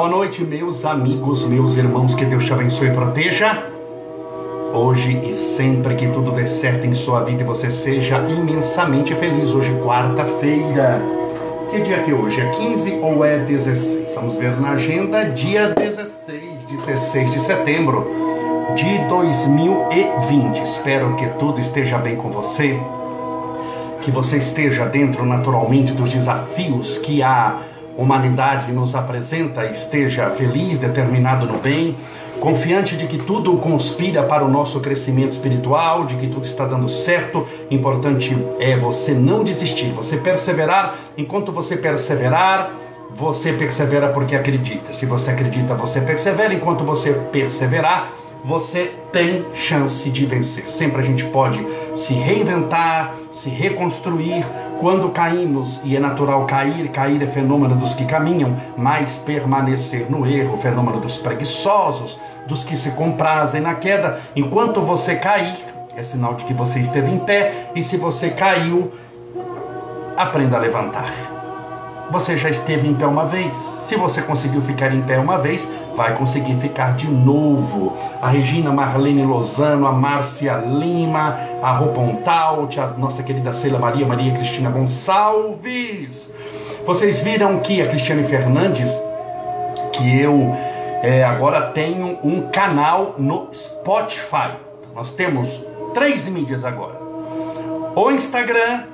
Boa noite, meus amigos, meus irmãos, que Deus te abençoe e proteja. Hoje e sempre que tudo dê certo em sua vida e você seja imensamente feliz. Hoje, quarta-feira. Que dia que é hoje? É 15 ou é 16? Vamos ver na agenda, dia 16, 16 de setembro de 2020. Espero que tudo esteja bem com você, que você esteja dentro naturalmente dos desafios que a humanidade nos apresenta, esteja feliz, determinado no bem, confiante de que tudo conspira para o nosso crescimento espiritual, de que tudo está dando certo. Importante é você não desistir, você perseverar. Enquanto você perseverar, você persevera porque acredita. Se você acredita, você persevera. Enquanto você perseverar, você tem chance de vencer. Sempre a gente pode se reinventar, se reconstruir. Quando caímos, e é natural cair, cair é fenômeno dos que caminham, mas permanecer no erro, fenômeno dos preguiçosos, dos que se comprazem na queda. Enquanto você cair, é sinal de que você esteve em pé, e se você caiu, aprenda a levantar. Você já esteve em pé uma vez. Se você conseguiu ficar em pé uma vez, vai conseguir ficar de novo. A Regina Marlene Lozano, a Márcia Lima, a Rô Pontal, a nossa querida Ceila Maria, Maria Cristina Gonçalves. Vocês viram que a Cristiane Fernandes, que eu é, agora tenho um canal no Spotify. Nós temos três mídias agora: o Instagram,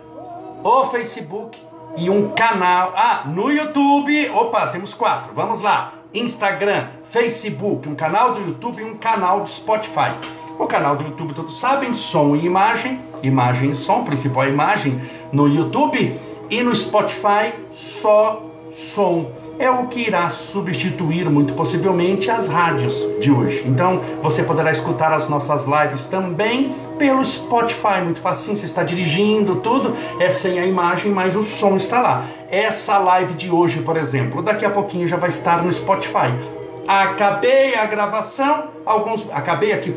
o Facebook e um canal. Ah, no YouTube. Opa, temos quatro. Vamos lá. Instagram, Facebook, um canal do YouTube e um canal do Spotify. O canal do YouTube, todos sabem, som e imagem, imagem e som, principal imagem no YouTube e no Spotify, só som. É o que irá substituir, muito possivelmente, as rádios de hoje. Então, você poderá escutar as nossas lives também pelo Spotify, muito facinho, você está dirigindo, tudo, é sem a imagem, mas o som está lá. Essa live de hoje, por exemplo, daqui a pouquinho já vai estar no Spotify. Acabei a gravação, alguns. Acabei aqui,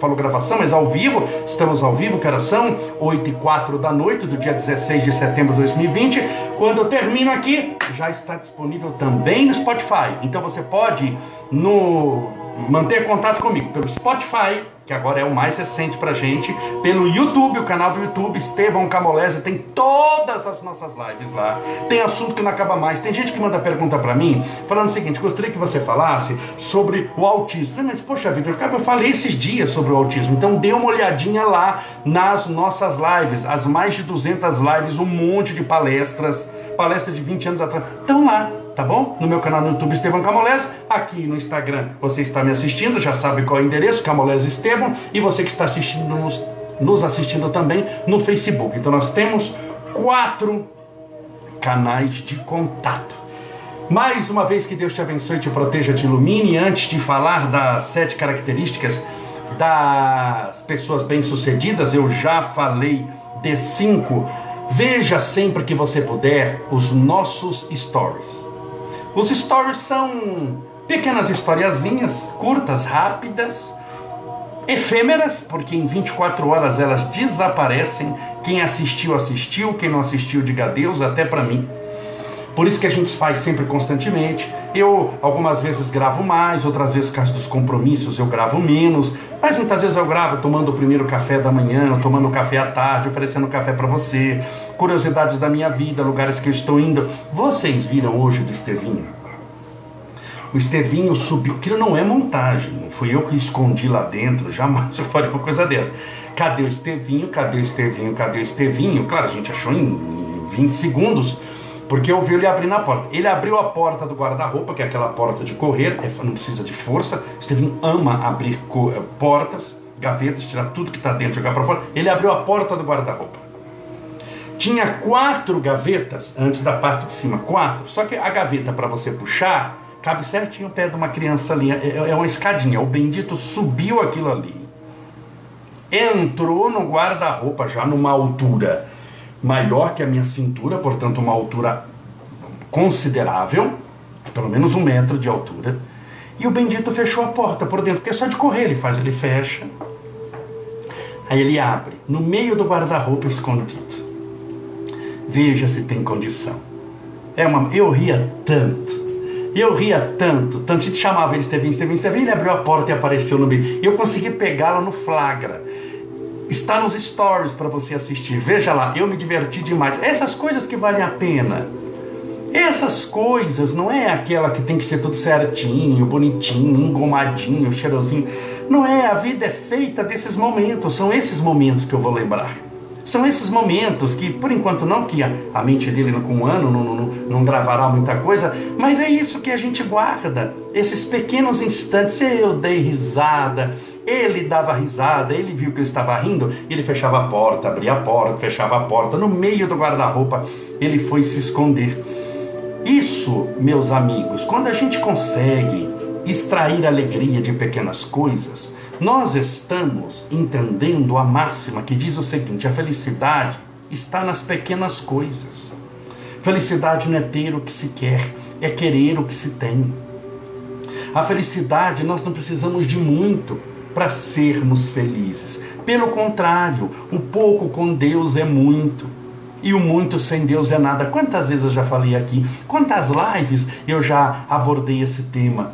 falou gravação, mas ao vivo, estamos ao vivo, que horas são 8 e 4 da noite do dia 16 de setembro de 2020. Quando eu termino aqui, já está disponível também no Spotify. Então você pode no, manter contato comigo pelo Spotify que agora é o mais recente pra gente, pelo YouTube, o canal do YouTube, Estevão Camolese, tem todas as nossas lives lá. Tem assunto que não acaba mais. Tem gente que manda pergunta para mim, falando o seguinte: gostaria que você falasse sobre o autismo. Mas, poxa vida, eu falei esses dias sobre o autismo, então dê uma olhadinha lá nas nossas lives, as mais de 200 lives, um monte de palestras, palestras de 20 anos atrás, estão lá tá bom? No meu canal no YouTube Estevão Camolese, aqui no Instagram você está me assistindo, já sabe qual é o endereço, Camolese Estevão, e você que está assistindo nos, nos assistindo também no Facebook. Então nós temos quatro canais de contato. Mais uma vez que Deus te abençoe, te proteja, te ilumine. Antes de falar das sete características das pessoas bem-sucedidas, eu já falei de cinco. Veja sempre que você puder os nossos stories. Os stories são pequenas historiazinhas, curtas, rápidas, efêmeras, porque em 24 horas elas desaparecem. Quem assistiu, assistiu, quem não assistiu, diga adeus, até para mim. Por isso que a gente faz sempre constantemente. Eu algumas vezes gravo mais, outras vezes, caso dos compromissos, eu gravo menos. Mas muitas vezes eu gravo tomando o primeiro café da manhã, tomando café à tarde, oferecendo café para você, curiosidades da minha vida, lugares que eu estou indo. Vocês viram hoje do Estevinho? O Estevinho subiu, aquilo não é montagem, não fui eu que escondi lá dentro, jamais eu faria uma coisa dessa. Cadê o Estevinho? Cadê o Estevinho? Cadê o Estevinho? Claro, a gente achou em 20 segundos porque eu vi ele abrir na porta. Ele abriu a porta do guarda-roupa, que é aquela porta de correr, é, não precisa de força. Steven ama abrir eh, portas, gavetas, tirar tudo que está dentro e jogar para fora. Ele abriu a porta do guarda-roupa. Tinha quatro gavetas antes da parte de cima, quatro. Só que a gaveta para você puxar cabe certinho o pé de uma criança ali. É, é, é uma escadinha. O bendito subiu aquilo ali, entrou no guarda-roupa já numa altura maior que a minha cintura, portanto, uma altura considerável, pelo menos um metro de altura. E o bendito fechou a porta por dentro, porque é só de correr ele faz, ele fecha. Aí ele abre, no meio do guarda-roupa escondido. Veja se tem condição. É uma, eu ria tanto, eu ria tanto, tanto a gente chamava ele Estevinho, Estevinho, Estevinho, ele abriu a porta e apareceu no meio. Eu consegui pegá-lo no flagra. Está nos stories para você assistir. Veja lá, eu me diverti demais. Essas coisas que valem a pena. Essas coisas não é aquela que tem que ser tudo certinho, bonitinho, engomadinho, cheirosinho. Não é, a vida é feita desses momentos. São esses momentos que eu vou lembrar. São esses momentos que, por enquanto, não que a, a mente dele com um ano não, não, não gravará muita coisa, mas é isso que a gente guarda. Esses pequenos instantes. Eu dei risada, ele dava risada, ele viu que eu estava rindo, ele fechava a porta, abria a porta, fechava a porta. No meio do guarda-roupa, ele foi se esconder. Isso, meus amigos, quando a gente consegue extrair alegria de pequenas coisas, nós estamos entendendo a máxima que diz o seguinte: a felicidade está nas pequenas coisas. Felicidade não é ter o que se quer, é querer o que se tem. A felicidade nós não precisamos de muito para sermos felizes. Pelo contrário, o pouco com Deus é muito. E o muito sem Deus é nada. Quantas vezes eu já falei aqui? Quantas lives eu já abordei esse tema?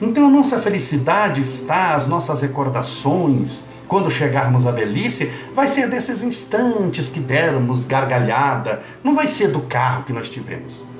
Então a nossa felicidade está, as nossas recordações, quando chegarmos à velhice, vai ser desses instantes que dermos gargalhada, não vai ser do carro que nós tivemos.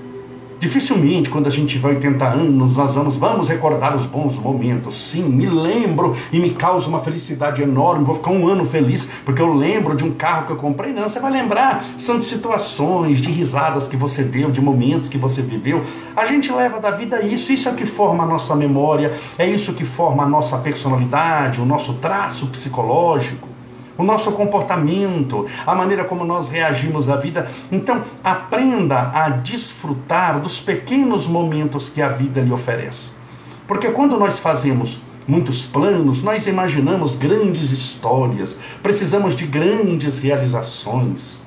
Dificilmente, quando a gente vai 80 anos, nós vamos, vamos recordar os bons momentos. Sim, me lembro e me causa uma felicidade enorme. Vou ficar um ano feliz porque eu lembro de um carro que eu comprei. Não, você vai lembrar. São de situações, de risadas que você deu, de momentos que você viveu. A gente leva da vida isso. Isso é o que forma a nossa memória, é isso que forma a nossa personalidade, o nosso traço psicológico o nosso comportamento, a maneira como nós reagimos à vida. Então, aprenda a desfrutar dos pequenos momentos que a vida lhe oferece. Porque quando nós fazemos muitos planos, nós imaginamos grandes histórias, precisamos de grandes realizações.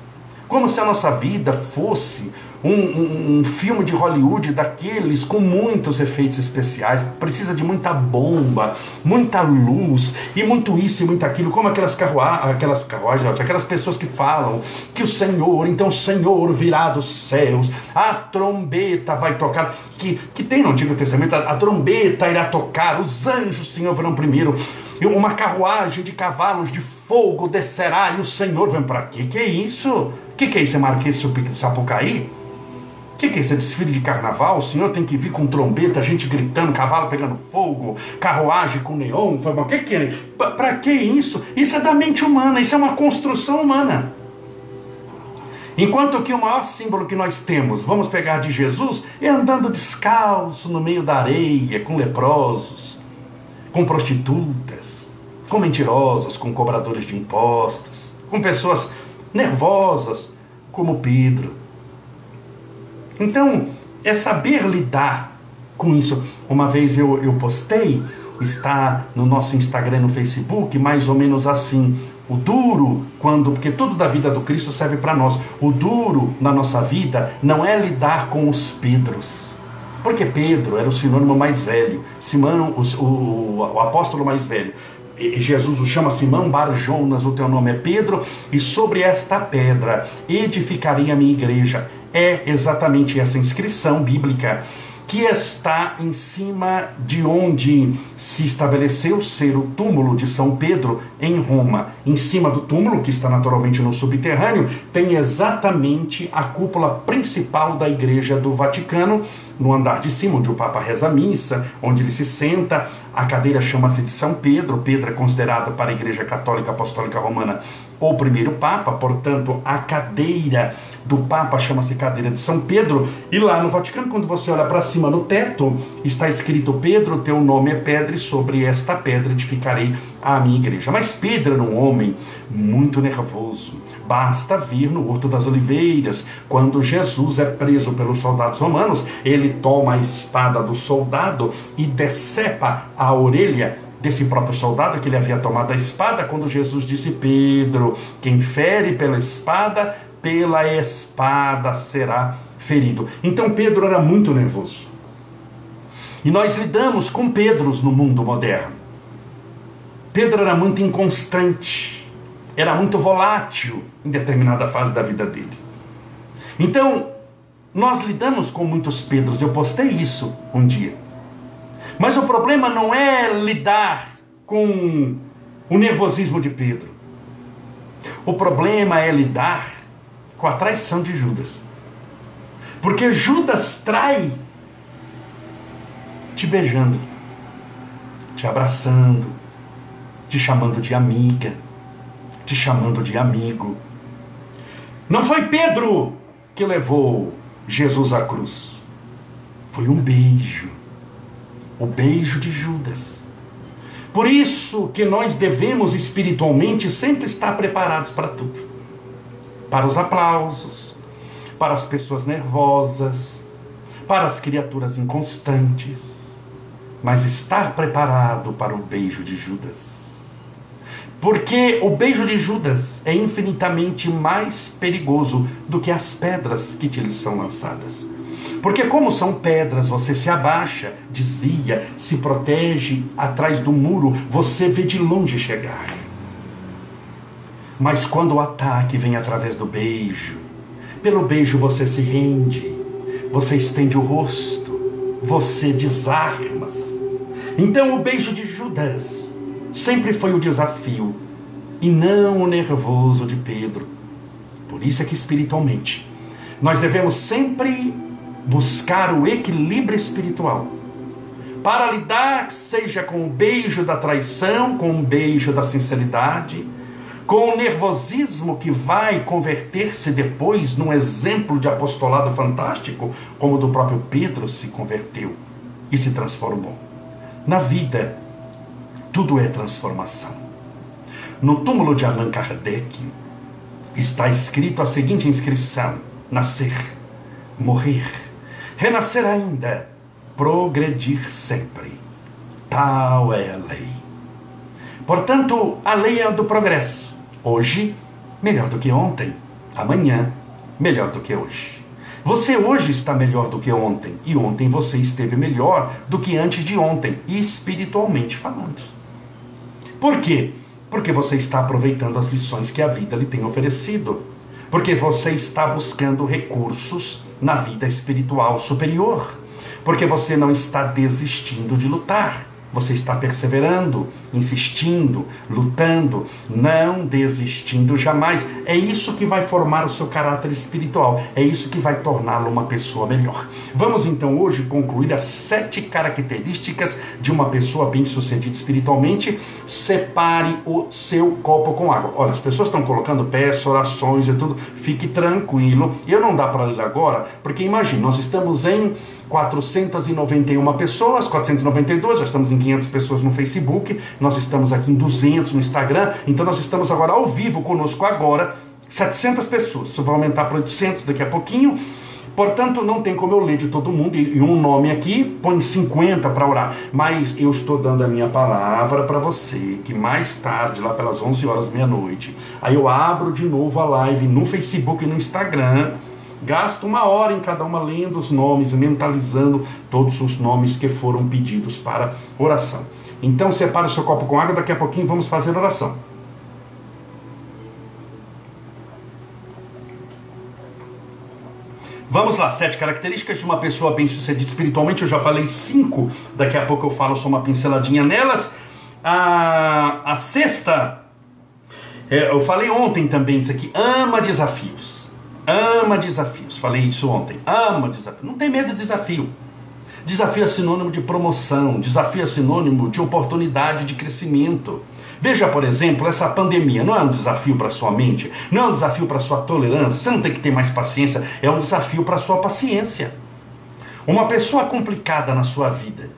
Como se a nossa vida fosse um, um, um, filme de Hollywood daqueles com muitos efeitos especiais, precisa de muita bomba, muita luz e muito isso e muito aquilo, como aquelas, carruagens, aquelas carruagens, aquelas pessoas que falam que o Senhor, então o Senhor virá dos céus, a trombeta vai tocar, que, que tem no Antigo Testamento, a, a trombeta irá tocar, os anjos, Senhor, virão primeiro, uma carruagem de cavalos de fogo descerá e o Senhor vem para quê? Que é isso? Que, que é isso? É Marquês Sapucaí? O que, que é isso? É desfile de carnaval? O senhor tem que vir com trombeta, gente gritando, cavalo pegando fogo, carruagem com neon? O que, que é? Para que isso? Isso é da mente humana, isso é uma construção humana. Enquanto que o maior símbolo que nós temos, vamos pegar de Jesus, é andando descalço no meio da areia, com leprosos, com prostitutas, com mentirosos, com cobradores de impostos, com pessoas nervosas, como Pedro então, é saber lidar com isso. Uma vez eu, eu postei, está no nosso Instagram, no Facebook, mais ou menos assim. O duro, quando, porque tudo da vida do Cristo serve para nós. O duro na nossa vida não é lidar com os Pedros. Porque Pedro era o sinônimo mais velho, Simão, o, o, o apóstolo mais velho. E Jesus o chama Simão Barjonas, o teu nome é Pedro, e sobre esta pedra edificarei a minha igreja, é exatamente essa inscrição bíblica que está em cima de onde se estabeleceu ser o túmulo de São Pedro em Roma. Em cima do túmulo, que está naturalmente no subterrâneo, tem exatamente a cúpula principal da Igreja do Vaticano, no andar de cima, onde o Papa reza a missa, onde ele se senta. A cadeira chama-se de São Pedro. Pedro é considerado para a Igreja Católica Apostólica Romana o primeiro Papa, portanto, a cadeira do Papa chama-se cadeira de São Pedro. E lá no Vaticano, quando você olha para cima no teto, está escrito: Pedro, teu nome é pedra, e sobre esta pedra edificarei a minha igreja. Mas Pedro era um homem muito nervoso. Basta vir no Horto das Oliveiras, quando Jesus é preso pelos soldados romanos, ele toma a espada do soldado e decepa a orelha desse próprio soldado que ele havia tomado a espada, quando Jesus disse: Pedro, quem fere pela espada, pela espada será ferido. Então Pedro era muito nervoso. E nós lidamos com Pedros no mundo moderno. Pedro era muito inconstante, era muito volátil em determinada fase da vida dele. Então, nós lidamos com muitos Pedros, eu postei isso um dia. Mas o problema não é lidar com o nervosismo de Pedro. O problema é lidar com a traição de Judas. Porque Judas trai te beijando, te abraçando, te chamando de amiga, te chamando de amigo. Não foi Pedro que levou Jesus à cruz. Foi um beijo. O beijo de Judas. Por isso que nós devemos espiritualmente sempre estar preparados para tudo. Para os aplausos, para as pessoas nervosas, para as criaturas inconstantes, mas estar preparado para o beijo de Judas. Porque o beijo de Judas é infinitamente mais perigoso do que as pedras que te são lançadas. Porque, como são pedras, você se abaixa, desvia, se protege atrás do muro, você vê de longe chegar. Mas quando o ataque vem através do beijo, pelo beijo você se rende, você estende o rosto, você desarma. Então, o beijo de Judas sempre foi o desafio e não o nervoso de Pedro. Por isso é que espiritualmente nós devemos sempre buscar o equilíbrio espiritual. Para lidar, seja com o beijo da traição, com o beijo da sinceridade, com o nervosismo que vai converter-se depois num exemplo de apostolado fantástico, como o do próprio Pedro se converteu e se transformou. Na vida, tudo é transformação. No túmulo de Allan Kardec está escrito a seguinte inscrição: nascer, morrer renascer ainda, progredir sempre. Tal é a lei. Portanto, a lei é a do progresso. Hoje, melhor do que ontem. Amanhã, melhor do que hoje. Você hoje está melhor do que ontem, e ontem você esteve melhor do que antes de ontem, espiritualmente falando. Por quê? Porque você está aproveitando as lições que a vida lhe tem oferecido. Porque você está buscando recursos na vida espiritual superior, porque você não está desistindo de lutar. Você está perseverando, insistindo, lutando, não desistindo jamais. É isso que vai formar o seu caráter espiritual. É isso que vai torná-lo uma pessoa melhor. Vamos então hoje concluir as sete características de uma pessoa bem-sucedida espiritualmente. Separe o seu copo com água. Olha, as pessoas estão colocando peças, orações e tudo. Fique tranquilo. Eu não dá para ler agora, porque imagine, nós estamos em 491 pessoas, 492, já estamos em 500 pessoas no Facebook, nós estamos aqui em 200 no Instagram, então nós estamos agora ao vivo conosco agora, 700 pessoas, isso vai aumentar para 800 daqui a pouquinho, portanto não tem como eu ler de todo mundo, e um nome aqui põe 50 para orar, mas eu estou dando a minha palavra para você, que mais tarde, lá pelas 11 horas, meia-noite, aí eu abro de novo a live no Facebook e no Instagram, Gasto uma hora em cada uma lendo os nomes, mentalizando todos os nomes que foram pedidos para oração. Então separe o seu copo com água, daqui a pouquinho vamos fazer oração. Vamos lá, sete características de uma pessoa bem-sucedida espiritualmente. Eu já falei cinco, daqui a pouco eu falo só uma pinceladinha nelas. A, a sexta, é, eu falei ontem também isso aqui, ama desafios ama desafios. Falei isso ontem. Ama desafios. Não tem medo de desafio. Desafio é sinônimo de promoção, desafio é sinônimo de oportunidade de crescimento. Veja, por exemplo, essa pandemia não é um desafio para sua mente, não é um desafio para sua tolerância, você não tem que ter mais paciência, é um desafio para sua paciência. Uma pessoa complicada na sua vida,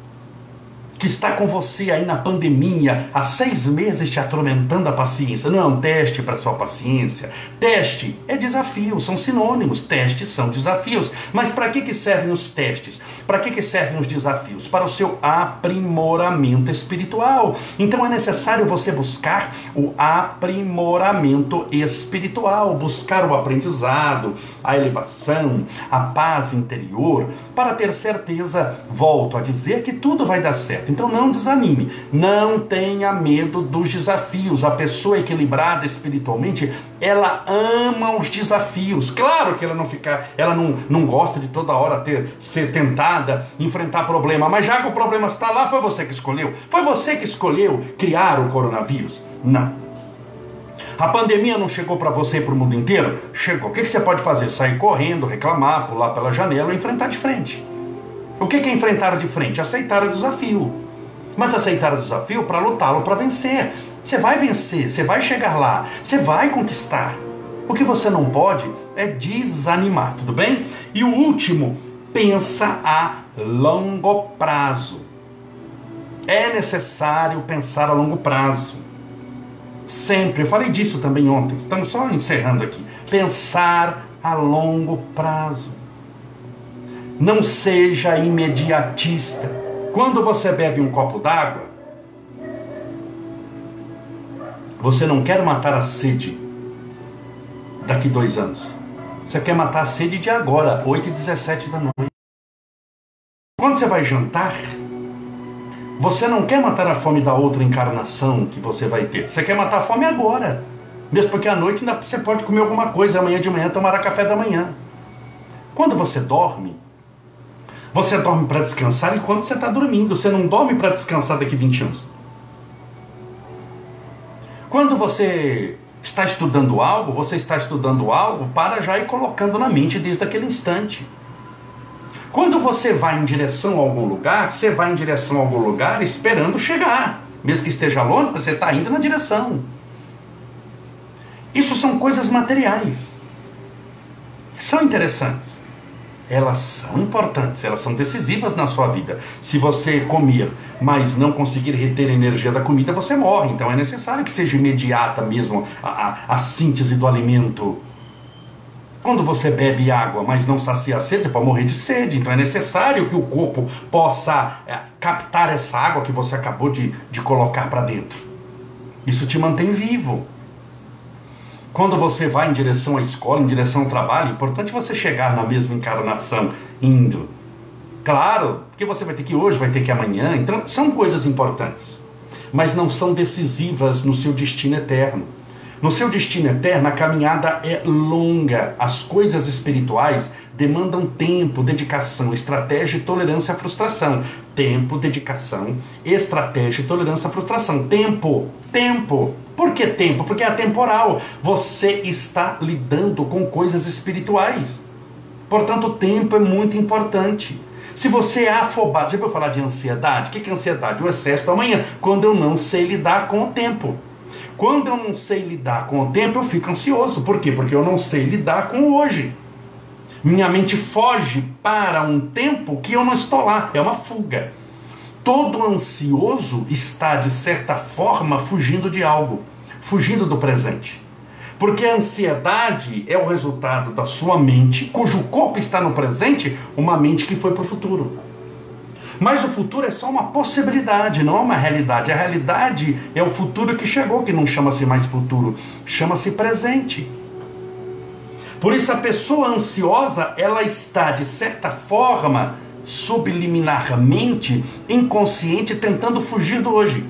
que está com você aí na pandemia há seis meses te atormentando a paciência. Não é um teste para sua paciência. Teste é desafio, são sinônimos. Testes são desafios. Mas para que, que servem os testes? Para que, que servem os desafios? Para o seu aprimoramento espiritual. Então é necessário você buscar o aprimoramento espiritual, buscar o aprendizado, a elevação, a paz interior, para ter certeza, volto a dizer, que tudo vai dar certo certo. Então não desanime, não tenha medo dos desafios. A pessoa equilibrada espiritualmente, ela ama os desafios. Claro que ela não fica, ela não, não gosta de toda hora ter ser tentada, enfrentar problema, mas já que o problema está lá, foi você que escolheu. Foi você que escolheu criar o coronavírus. Não. A pandemia não chegou para você e para o mundo inteiro? Chegou. O que, que você pode fazer? Sair correndo, reclamar, pular pela janela ou enfrentar de frente. O que, é enfrentar de frente? Aceitar o desafio. Mas aceitar o desafio para lutá-lo, para vencer. Você vai vencer, você vai chegar lá, você vai conquistar. O que você não pode é desanimar, tudo bem? E o último, pensa a longo prazo. É necessário pensar a longo prazo. Sempre, eu falei disso também ontem, estamos só encerrando aqui. Pensar a longo prazo. Não seja imediatista. Quando você bebe um copo d'água, você não quer matar a sede daqui dois anos. Você quer matar a sede de agora, 8 e 17 da noite. Quando você vai jantar, você não quer matar a fome da outra encarnação que você vai ter. Você quer matar a fome agora. Mesmo porque à noite ainda você pode comer alguma coisa, amanhã de manhã tomar café da manhã. Quando você dorme, você dorme para descansar enquanto você está dormindo. Você não dorme para descansar daqui 20 anos. Quando você está estudando algo, você está estudando algo para já ir colocando na mente desde aquele instante. Quando você vai em direção a algum lugar, você vai em direção a algum lugar esperando chegar. Mesmo que esteja longe, você está indo na direção. Isso são coisas materiais. São interessantes. Elas são importantes, elas são decisivas na sua vida. Se você comer, mas não conseguir reter a energia da comida, você morre. Então é necessário que seja imediata mesmo a, a, a síntese do alimento. Quando você bebe água, mas não sacia a sede, você pode morrer de sede. Então é necessário que o corpo possa é, captar essa água que você acabou de, de colocar para dentro. Isso te mantém vivo. Quando você vai em direção à escola, em direção ao trabalho, é importante você chegar na mesma encarnação, indo. Claro, porque você vai ter que ir hoje, vai ter que ir amanhã. Então, são coisas importantes, mas não são decisivas no seu destino eterno. No seu destino eterno, a caminhada é longa. As coisas espirituais demandam tempo, dedicação, estratégia e tolerância à frustração. Tempo, dedicação, estratégia e tolerância à frustração. Tempo, tempo. Por que tempo? Porque é atemporal. Você está lidando com coisas espirituais. Portanto, o tempo é muito importante. Se você é afobado, já ouviu falar de ansiedade? O que é ansiedade? O excesso do amanhã, quando eu não sei lidar com o tempo. Quando eu não sei lidar com o tempo, eu fico ansioso. Por quê? Porque eu não sei lidar com o hoje. Minha mente foge para um tempo que eu não estou lá. É uma fuga. Todo ansioso está, de certa forma, fugindo de algo, fugindo do presente. Porque a ansiedade é o resultado da sua mente, cujo corpo está no presente, uma mente que foi para o futuro. Mas o futuro é só uma possibilidade, não é uma realidade. A realidade é o futuro que chegou, que não chama-se mais futuro, chama-se presente. Por isso a pessoa ansiosa, ela está de certa forma subliminarmente inconsciente tentando fugir do hoje.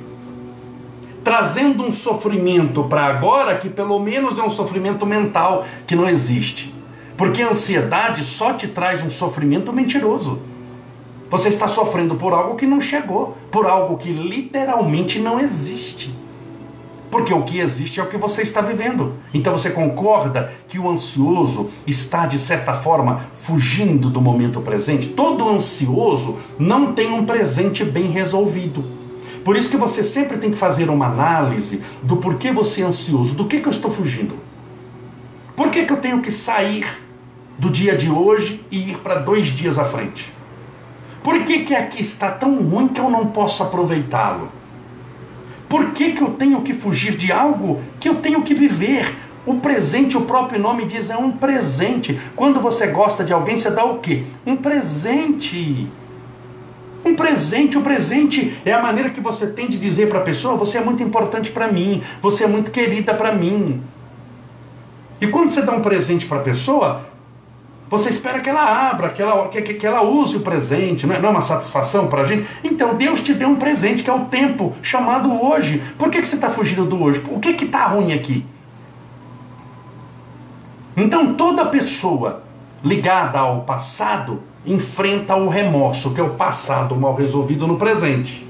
Trazendo um sofrimento para agora que pelo menos é um sofrimento mental que não existe. Porque a ansiedade só te traz um sofrimento mentiroso. Você está sofrendo por algo que não chegou, por algo que literalmente não existe. Porque o que existe é o que você está vivendo. Então você concorda que o ansioso está, de certa forma, fugindo do momento presente? Todo ansioso não tem um presente bem resolvido. Por isso que você sempre tem que fazer uma análise do porquê você é ansioso, do que, que eu estou fugindo. Por que, que eu tenho que sair do dia de hoje e ir para dois dias à frente? Por que, que aqui está tão ruim que eu não posso aproveitá-lo? Por que, que eu tenho que fugir de algo que eu tenho que viver? O presente, o próprio nome diz, é um presente. Quando você gosta de alguém, você dá o quê? Um presente. Um presente, o presente é a maneira que você tem de dizer para a pessoa: você é muito importante para mim, você é muito querida para mim. E quando você dá um presente para a pessoa, Você espera que ela abra, que ela, que, que ela use o presente, não é, não é uma satisfação para a gente? Então Deus te deu um presente que é o tempo, chamado hoje. Por que, que você está fugindo do hoje? O que está ruim aqui? Então toda pessoa ligada ao passado enfrenta o remorso, que é o passado mal resolvido no presente.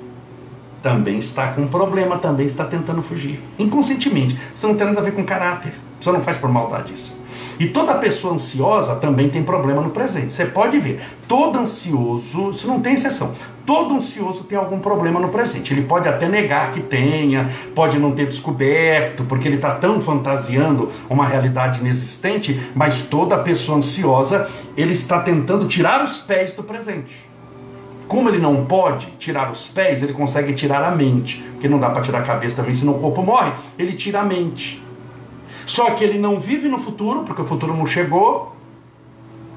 Também está com um problema, também está tentando fugir. Inconscientemente. Isso não tem nada a ver com caráter. Você não faz por maldade isso. E toda pessoa ansiosa também tem problema no presente. Você pode ver, todo ansioso, isso não tem exceção, todo ansioso tem algum problema no presente. Ele pode até negar que tenha, pode não ter descoberto, porque ele está tão fantasiando uma realidade inexistente, mas toda pessoa ansiosa, ele está tentando tirar os pés do presente. Como ele não pode tirar os pés, ele consegue tirar a mente, porque não dá para tirar a cabeça também, senão o corpo morre. Ele tira a mente. Só que ele não vive no futuro, porque o futuro não chegou.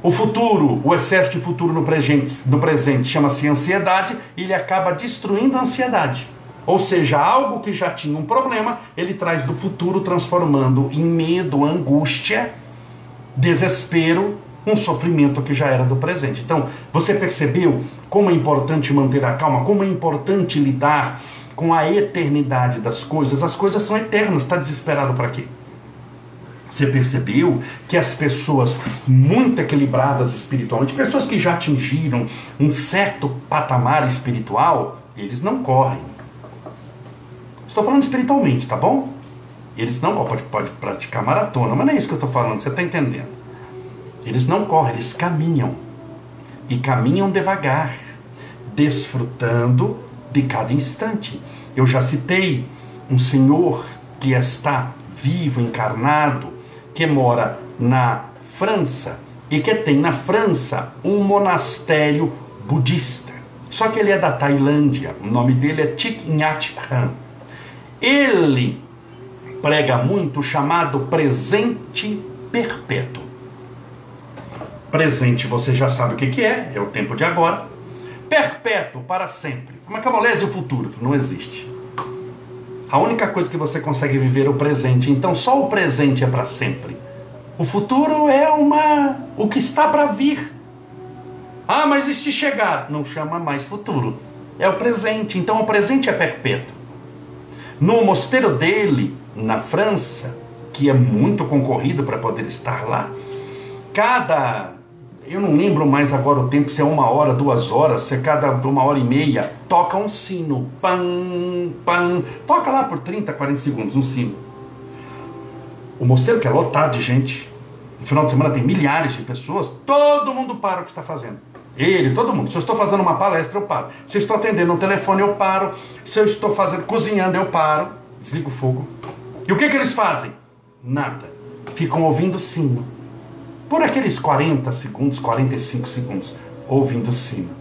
O futuro, o excesso de futuro no presente, no presente chama-se ansiedade, e ele acaba destruindo a ansiedade. Ou seja, algo que já tinha um problema, ele traz do futuro, transformando em medo, angústia, desespero, um sofrimento que já era do presente. Então, você percebeu como é importante manter a calma, como é importante lidar com a eternidade das coisas? As coisas são eternas, está desesperado para quê? Você percebeu que as pessoas muito equilibradas espiritualmente, pessoas que já atingiram um certo patamar espiritual, eles não correm. Estou falando espiritualmente, tá bom? Eles não pode, pode praticar maratona, mas não é isso que eu estou falando, você está entendendo. Eles não correm, eles caminham. E caminham devagar, desfrutando de cada instante. Eu já citei um senhor que está vivo, encarnado, que mora na França e que tem na França um monastério budista. Só que ele é da Tailândia, o nome dele é Thich Nhat Hanh. Ele prega muito o chamado presente perpétuo. Presente você já sabe o que, que é, é o tempo de agora. Perpétuo, para sempre. Como é que amolece o futuro? Não existe. A única coisa que você consegue viver é o presente. Então só o presente é para sempre. O futuro é uma o que está para vir. Ah, mas e se chegar? Não chama mais futuro. É o presente. Então o presente é perpétuo. No mosteiro dele, na França, que é muito concorrido para poder estar lá, cada eu não lembro mais agora o tempo, se é uma hora, duas horas, se é cada uma hora e meia, toca um sino. Pam, pam. Toca lá por 30, 40 segundos um sino. O mosteiro que é lotado de gente, no final de semana tem milhares de pessoas, todo mundo para o que está fazendo. Ele, todo mundo. Se eu estou fazendo uma palestra, eu paro. Se eu estou atendendo um telefone, eu paro. Se eu estou fazendo, cozinhando, eu paro. Desligo o fogo. E o que, que eles fazem? Nada. Ficam ouvindo sino por aqueles 40 segundos, 45 segundos, ouvindo o sino.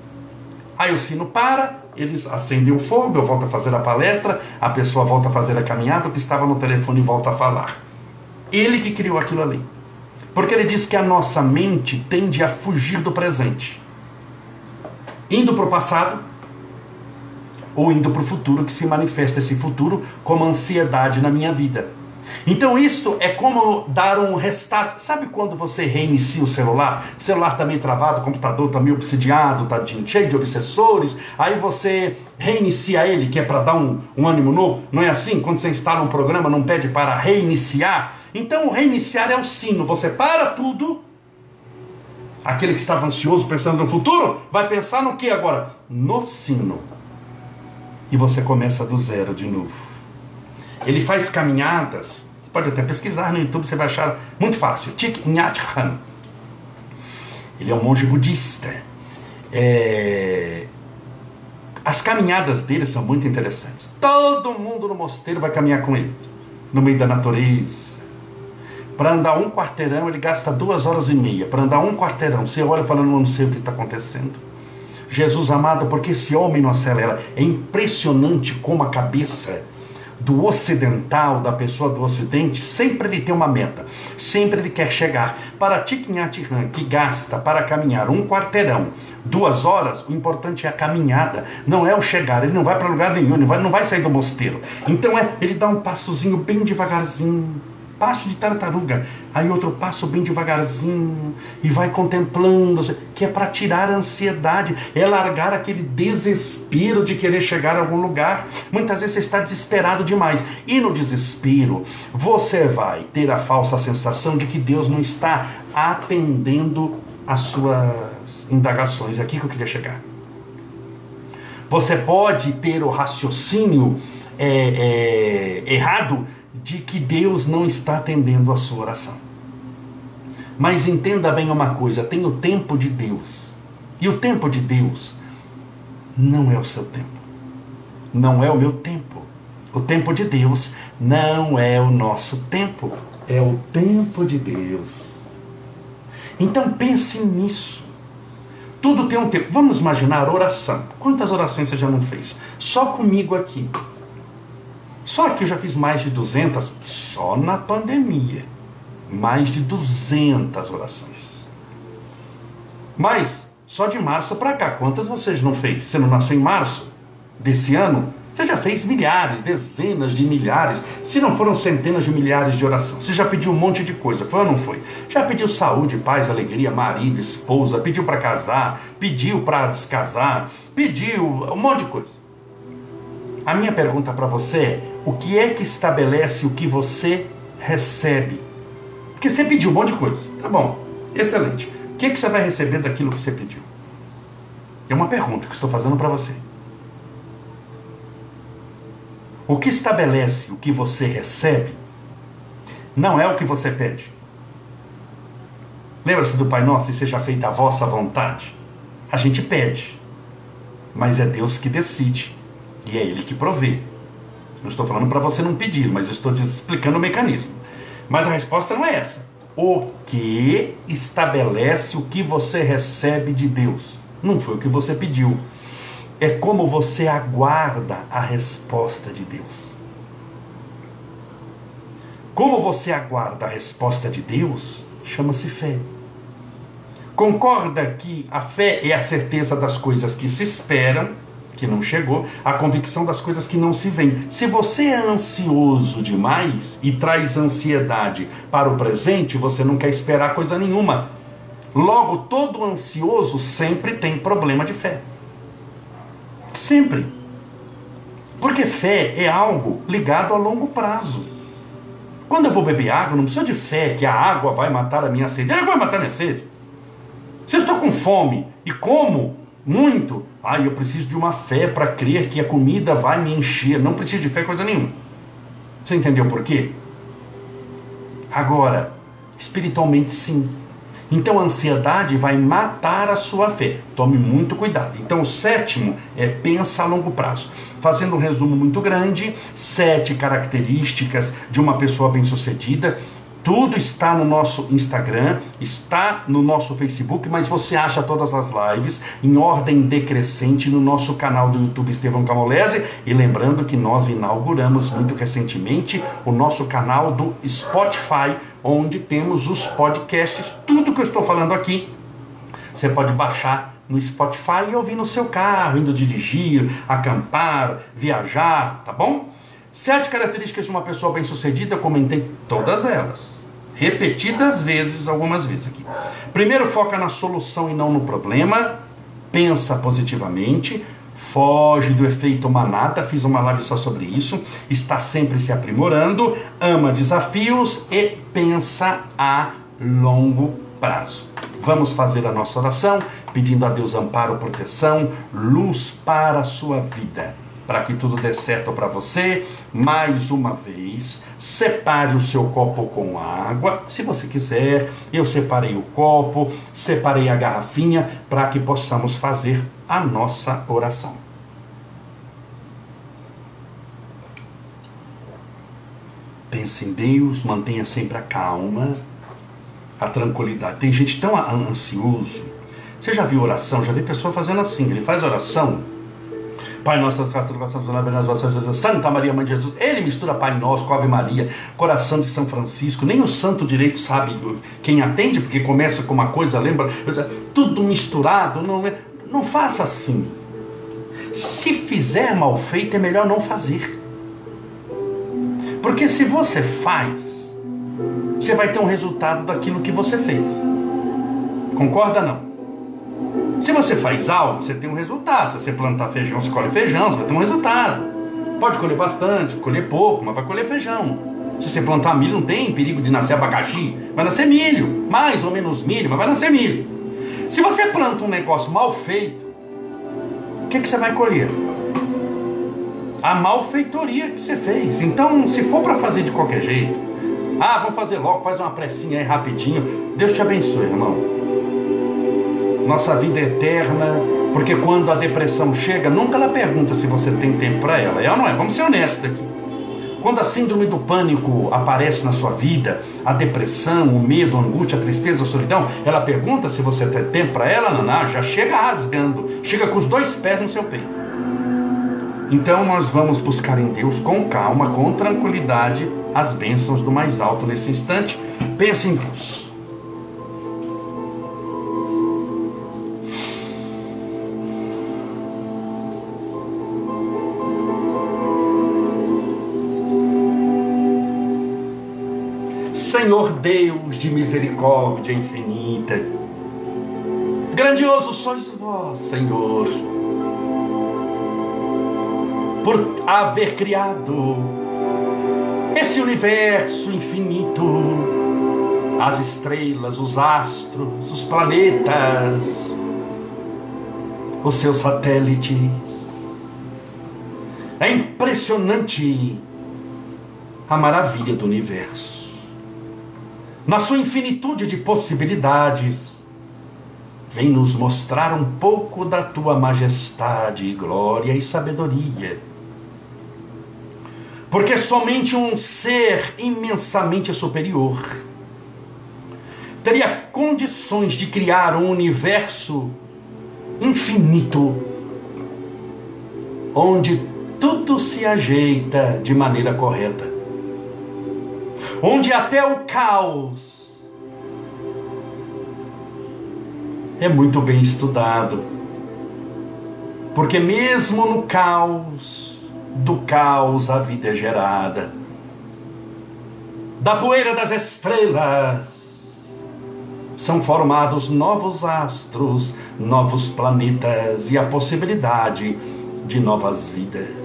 Aí o sino para, eles acendem o fogo, eu volto a fazer a palestra, a pessoa volta a fazer a caminhada, o que estava no telefone volta a falar. Ele que criou aquilo ali. Porque ele diz que a nossa mente tende a fugir do presente, indo para o passado ou indo para o futuro, que se manifesta esse futuro como ansiedade na minha vida. Então isso é como dar um restart. Sabe quando você reinicia o celular? O celular está meio travado, o computador está meio obsidiado, está cheio de obsessores. Aí você reinicia ele, que é para dar um, um ânimo novo. Não é assim? Quando você instala um programa, não pede para reiniciar? Então o reiniciar é o sino. Você para tudo. Aquele que estava ansioso pensando no futuro, vai pensar no que agora? No sino. E você começa do zero de novo. Ele faz caminhadas Pode até pesquisar no YouTube, você vai achar muito fácil. Thich Nhat Hanh. Ele é um monge budista. É... As caminhadas dele são muito interessantes. Todo mundo no mosteiro vai caminhar com ele, no meio da natureza. Para andar um quarteirão, ele gasta duas horas e meia. Para andar um quarteirão, você olha falando, não sei o que está acontecendo. Jesus amado, porque esse homem não acelera. É impressionante como a cabeça do ocidental, da pessoa do ocidente, sempre ele tem uma meta, sempre ele quer chegar. Para Tiquinhatiran, que gasta para caminhar um quarteirão, duas horas, o importante é a caminhada, não é o chegar, ele não vai para lugar nenhum, não vai, não vai sair do mosteiro. Então é, ele dá um passozinho bem devagarzinho, passo de tartaruga, aí outro passo bem devagarzinho e vai contemplando, que é para tirar a ansiedade, é largar aquele desespero de querer chegar a algum lugar. Muitas vezes você está desesperado demais e no desespero você vai ter a falsa sensação de que Deus não está atendendo às suas indagações. É aqui que eu queria chegar. Você pode ter o raciocínio é, é, errado de que Deus não está atendendo a sua oração. Mas entenda bem uma coisa: tem o tempo de Deus. E o tempo de Deus não é o seu tempo. Não é o meu tempo. O tempo de Deus não é o nosso tempo. É o tempo de Deus. Então pense nisso. Tudo tem um tempo. Vamos imaginar oração. Quantas orações você já não fez? Só comigo aqui. Só que eu já fiz mais de 200 só na pandemia. Mais de 200 orações. Mas só de março para cá, quantas vocês não fez? Você não nasceu em março desse ano? Você já fez milhares, dezenas de milhares, se não foram centenas de milhares de orações. Você já pediu um monte de coisa, foi ou não foi? Já pediu saúde, paz, alegria, marido, esposa, pediu para casar, pediu para descasar, pediu um monte de coisa. A minha pergunta para você é: o que é que estabelece o que você recebe? Porque você pediu um monte de coisa, tá bom, excelente. O que é que você vai receber daquilo que você pediu? É uma pergunta que estou fazendo para você. O que estabelece o que você recebe não é o que você pede. Lembra-se do Pai Nosso e seja feita a vossa vontade? A gente pede, mas é Deus que decide e é Ele que provê. Não estou falando para você não pedir, mas estou explicando o mecanismo. Mas a resposta não é essa. O que estabelece o que você recebe de Deus? Não foi o que você pediu. É como você aguarda a resposta de Deus. Como você aguarda a resposta de Deus, chama-se fé. Concorda que a fé é a certeza das coisas que se esperam que não chegou, a convicção das coisas que não se veem. Se você é ansioso demais e traz ansiedade para o presente, você não quer esperar coisa nenhuma. Logo, todo ansioso sempre tem problema de fé. Sempre. Porque fé é algo ligado a longo prazo. Quando eu vou beber água, não precisa de fé que a água vai matar a minha sede. Ela vai matar a minha sede. Se eu estou com fome e como muito, ah, eu preciso de uma fé para crer que a comida vai me encher. Não preciso de fé coisa nenhuma. Você entendeu por quê? Agora, espiritualmente sim. Então a ansiedade vai matar a sua fé. Tome muito cuidado. Então o sétimo é pensa a longo prazo. Fazendo um resumo muito grande, sete características de uma pessoa bem-sucedida. Tudo está no nosso Instagram, está no nosso Facebook, mas você acha todas as lives em ordem decrescente no nosso canal do YouTube Estevão Camolese. E lembrando que nós inauguramos muito recentemente o nosso canal do Spotify, onde temos os podcasts, tudo que eu estou falando aqui. Você pode baixar no Spotify e ouvir no seu carro, indo dirigir, acampar, viajar, tá bom? Sete características de uma pessoa bem-sucedida, eu comentei todas elas. Repetidas vezes, algumas vezes aqui. Primeiro, foca na solução e não no problema. Pensa positivamente. Foge do efeito manata, fiz uma live só sobre isso. Está sempre se aprimorando. Ama desafios e pensa a longo prazo. Vamos fazer a nossa oração, pedindo a Deus amparo, proteção, luz para a sua vida para que tudo dê certo para você. Mais uma vez, separe o seu copo com água, se você quiser. Eu separei o copo, separei a garrafinha para que possamos fazer a nossa oração. Pense em Deus, mantenha sempre a calma, a tranquilidade. Tem gente tão ansioso. Você já viu oração? Já vi pessoa fazendo assim. Ele faz oração Pai nosso, Santa Maria, Mãe de Jesus. Ele mistura Pai Nosso com Ave Maria, coração de São Francisco. Nem o santo direito sabe quem atende, porque começa com uma coisa, lembra? Tudo misturado. Não, é, não faça assim. Se fizer mal feito, é melhor não fazer. Porque se você faz, você vai ter um resultado daquilo que você fez. Concorda não? Se você faz algo, você tem um resultado. Se você plantar feijão, você colhe feijão, você vai ter um resultado. Pode colher bastante, colher pouco, mas vai colher feijão. Se você plantar milho, não tem perigo de nascer abacaxi, vai nascer milho, mais ou menos milho, mas vai nascer milho. Se você planta um negócio mal feito, o que, que você vai colher? A malfeitoria que você fez. Então, se for para fazer de qualquer jeito, ah, vamos fazer logo, faz uma precinha aí rapidinho. Deus te abençoe, irmão. Nossa vida é eterna, porque quando a depressão chega, nunca ela pergunta se você tem tempo para ela. É ou não é? Vamos ser honestos aqui. Quando a síndrome do pânico aparece na sua vida, a depressão, o medo, a angústia, a tristeza, a solidão, ela pergunta se você tem tempo para ela, Naná, já chega rasgando, chega com os dois pés no seu peito. Então nós vamos buscar em Deus com calma, com tranquilidade, as bênçãos do mais alto nesse instante. Pense em Deus. Senhor Deus de misericórdia infinita. Grandioso sois vós, Senhor, por haver criado esse universo infinito, as estrelas, os astros, os planetas, os seus satélites. É impressionante a maravilha do universo na sua infinitude de possibilidades, vem nos mostrar um pouco da tua majestade, glória e sabedoria. Porque somente um ser imensamente superior teria condições de criar um universo infinito, onde tudo se ajeita de maneira correta onde até o caos é muito bem estudado. Porque mesmo no caos, do caos a vida é gerada. Da poeira das estrelas são formados novos astros, novos planetas e a possibilidade de novas vidas.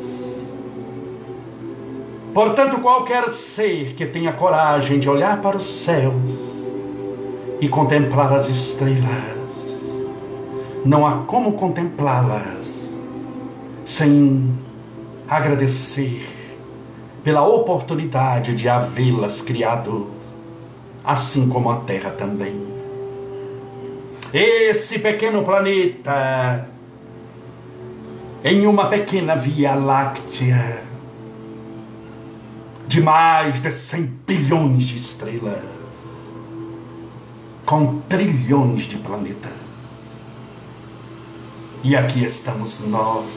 Portanto, qualquer ser que tenha coragem de olhar para os céus e contemplar as estrelas, não há como contemplá-las sem agradecer pela oportunidade de havê-las criado, assim como a Terra também. Esse pequeno planeta, em uma pequena via láctea, de mais de 100 bilhões de estrelas, com trilhões de planetas. E aqui estamos nós,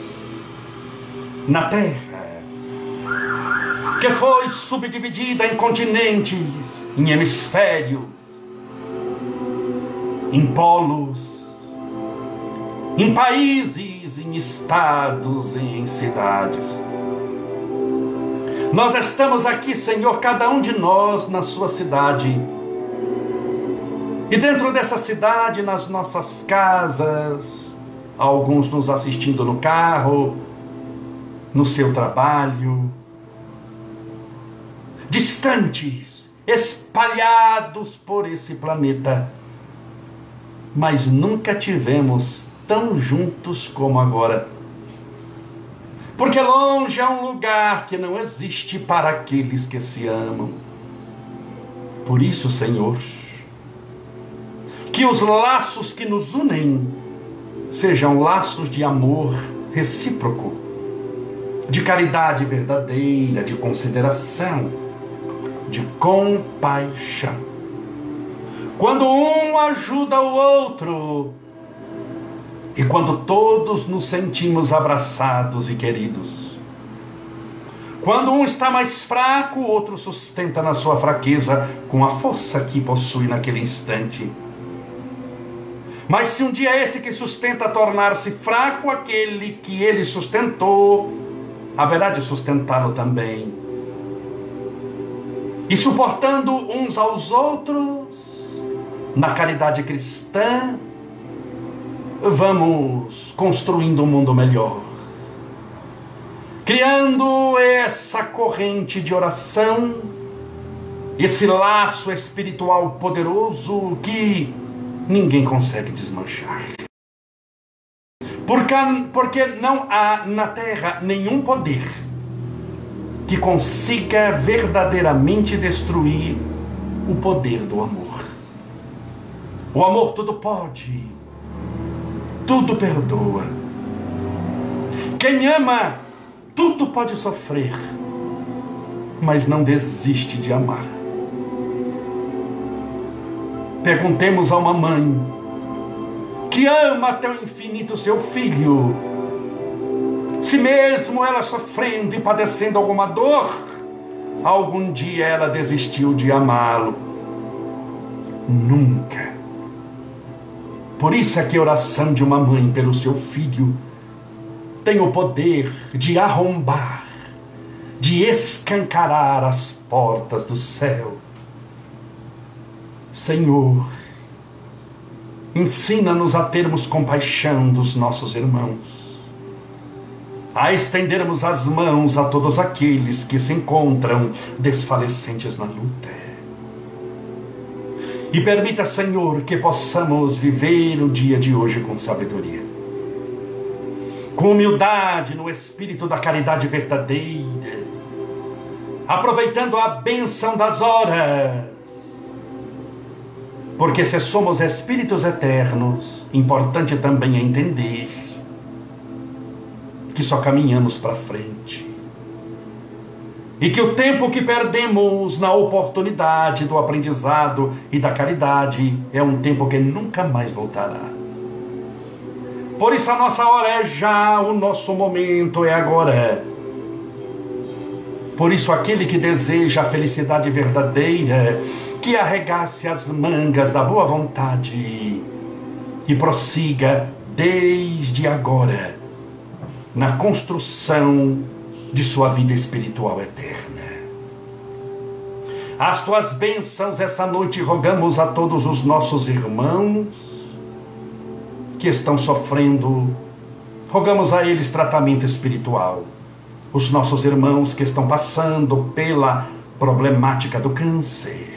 na Terra, que foi subdividida em continentes, em hemisférios, em polos, em países, em estados e em cidades nós estamos aqui, Senhor, cada um de nós na sua cidade. E dentro dessa cidade, nas nossas casas, alguns nos assistindo no carro, no seu trabalho, distantes, espalhados por esse planeta, mas nunca tivemos tão juntos como agora porque longe é um lugar que não existe para aqueles que se amam. Por isso, Senhor, que os laços que nos unem sejam laços de amor recíproco, de caridade verdadeira, de consideração, de compaixão. Quando um ajuda o outro, e quando todos nos sentimos abraçados e queridos. Quando um está mais fraco, o outro sustenta na sua fraqueza com a força que possui naquele instante. Mas se um dia esse que sustenta tornar-se fraco, aquele que ele sustentou, haverá de sustentá-lo também. e suportando uns aos outros, na caridade cristã, vamos construindo um mundo melhor. Criando essa corrente de oração, esse laço espiritual poderoso que ninguém consegue desmanchar. Porque, porque não há na terra nenhum poder que consiga verdadeiramente destruir o poder do amor. O amor tudo pode, tudo perdoa. Quem ama, tudo pode sofrer, mas não desiste de amar. Perguntemos a uma mãe que ama até o infinito seu filho se mesmo ela sofrendo e padecendo alguma dor, algum dia ela desistiu de amá-lo. Nunca. Por isso é que a oração de uma mãe pelo seu filho tem o poder de arrombar, de escancarar as portas do céu. Senhor, ensina-nos a termos compaixão dos nossos irmãos a estendermos as mãos a todos aqueles que se encontram desfalecentes na luta. E permita, Senhor, que possamos viver o dia de hoje com sabedoria, com humildade no espírito da caridade verdadeira, aproveitando a bênção das horas. Porque se somos espíritos eternos, importante também é entender que só caminhamos para frente. E que o tempo que perdemos na oportunidade do aprendizado e da caridade é um tempo que nunca mais voltará. Por isso a nossa hora é já, o nosso momento é agora. Por isso aquele que deseja a felicidade verdadeira, que arregace as mangas da boa vontade e prossiga desde agora na construção de sua vida espiritual eterna. As tuas bênçãos essa noite rogamos a todos os nossos irmãos que estão sofrendo, rogamos a eles tratamento espiritual. Os nossos irmãos que estão passando pela problemática do câncer.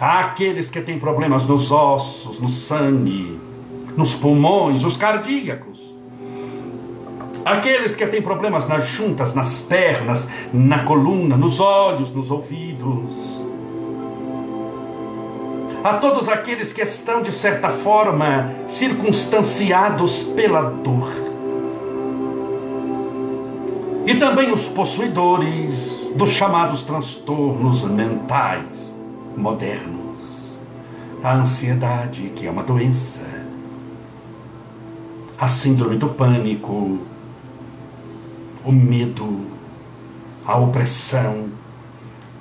Há aqueles que têm problemas nos ossos, no sangue, nos pulmões, os cardíacos Aqueles que têm problemas nas juntas, nas pernas, na coluna, nos olhos, nos ouvidos. A todos aqueles que estão, de certa forma, circunstanciados pela dor. E também os possuidores dos chamados transtornos mentais modernos. A ansiedade, que é uma doença. A síndrome do pânico, o medo, a opressão,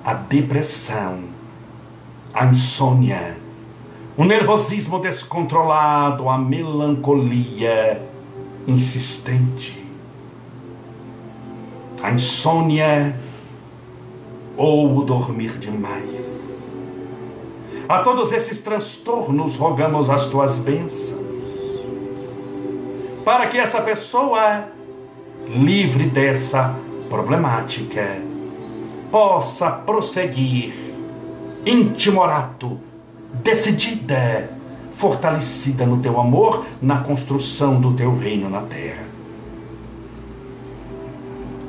a depressão, a insônia, o nervosismo descontrolado, a melancolia insistente, a insônia ou o dormir demais. A todos esses transtornos rogamos as tuas bênçãos, para que essa pessoa livre dessa problemática, possa prosseguir intimorato, decidida, fortalecida no teu amor, na construção do teu reino na terra.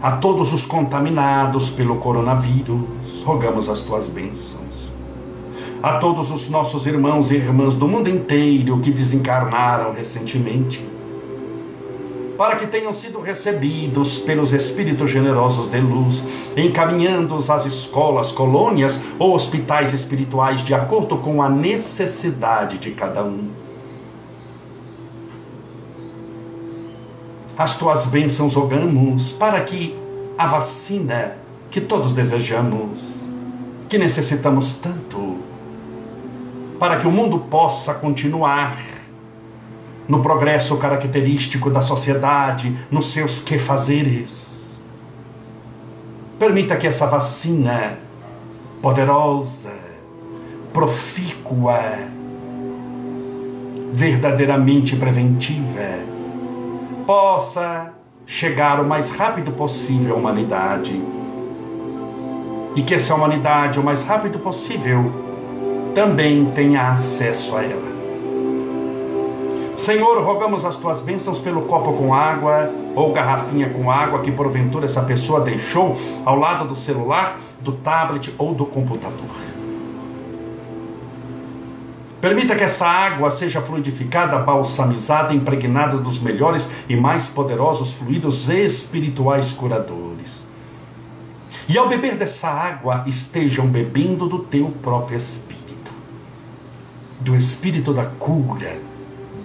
A todos os contaminados pelo coronavírus, rogamos as tuas bênçãos. A todos os nossos irmãos e irmãs do mundo inteiro que desencarnaram recentemente, para que tenham sido recebidos pelos Espíritos generosos de luz, encaminhando-os às escolas, colônias ou hospitais espirituais de acordo com a necessidade de cada um. As tuas bênçãos rogamos para que a vacina que todos desejamos, que necessitamos tanto, para que o mundo possa continuar no progresso característico da sociedade, nos seus quefazeres. Permita que essa vacina poderosa, profícua, verdadeiramente preventiva, possa chegar o mais rápido possível à humanidade. E que essa humanidade, o mais rápido possível, também tenha acesso a ela. Senhor, rogamos as tuas bênçãos pelo copo com água ou garrafinha com água que porventura essa pessoa deixou ao lado do celular, do tablet ou do computador. Permita que essa água seja fluidificada, balsamizada, impregnada dos melhores e mais poderosos fluidos espirituais curadores. E ao beber dessa água, estejam bebendo do teu próprio espírito, do espírito da cura,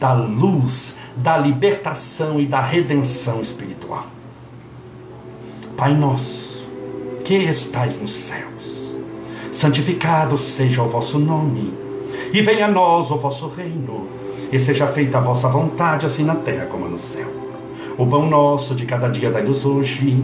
da luz, da libertação e da redenção espiritual. Pai nosso, que estais nos céus, santificado seja o vosso nome e venha a nós o vosso reino, e seja feita a vossa vontade, assim na terra como no céu. O pão nosso de cada dia dai-nos hoje.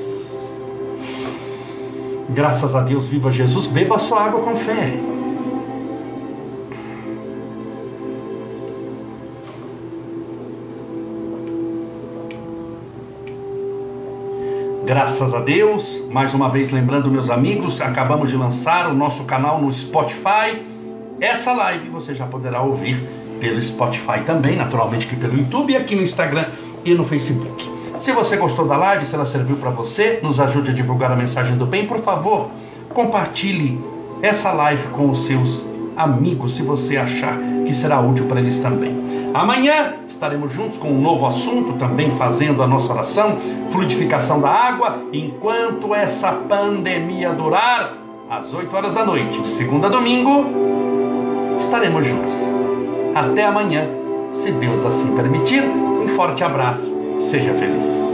Graças a Deus, viva Jesus. Beba a sua água com fé. Graças a Deus, mais uma vez lembrando meus amigos, acabamos de lançar o nosso canal no Spotify. Essa live você já poderá ouvir pelo Spotify também, naturalmente que pelo YouTube e aqui no Instagram e no Facebook. Se você gostou da live, se ela serviu para você, nos ajude a divulgar a mensagem do bem, por favor, compartilhe essa live com os seus amigos, se você achar que será útil para eles também. Amanhã estaremos juntos com um novo assunto, também fazendo a nossa oração, fluidificação da água, enquanto essa pandemia durar, às 8 horas da noite, segunda a domingo, estaremos juntos. Até amanhã, se Deus assim permitir. Um forte abraço. Seja feliz.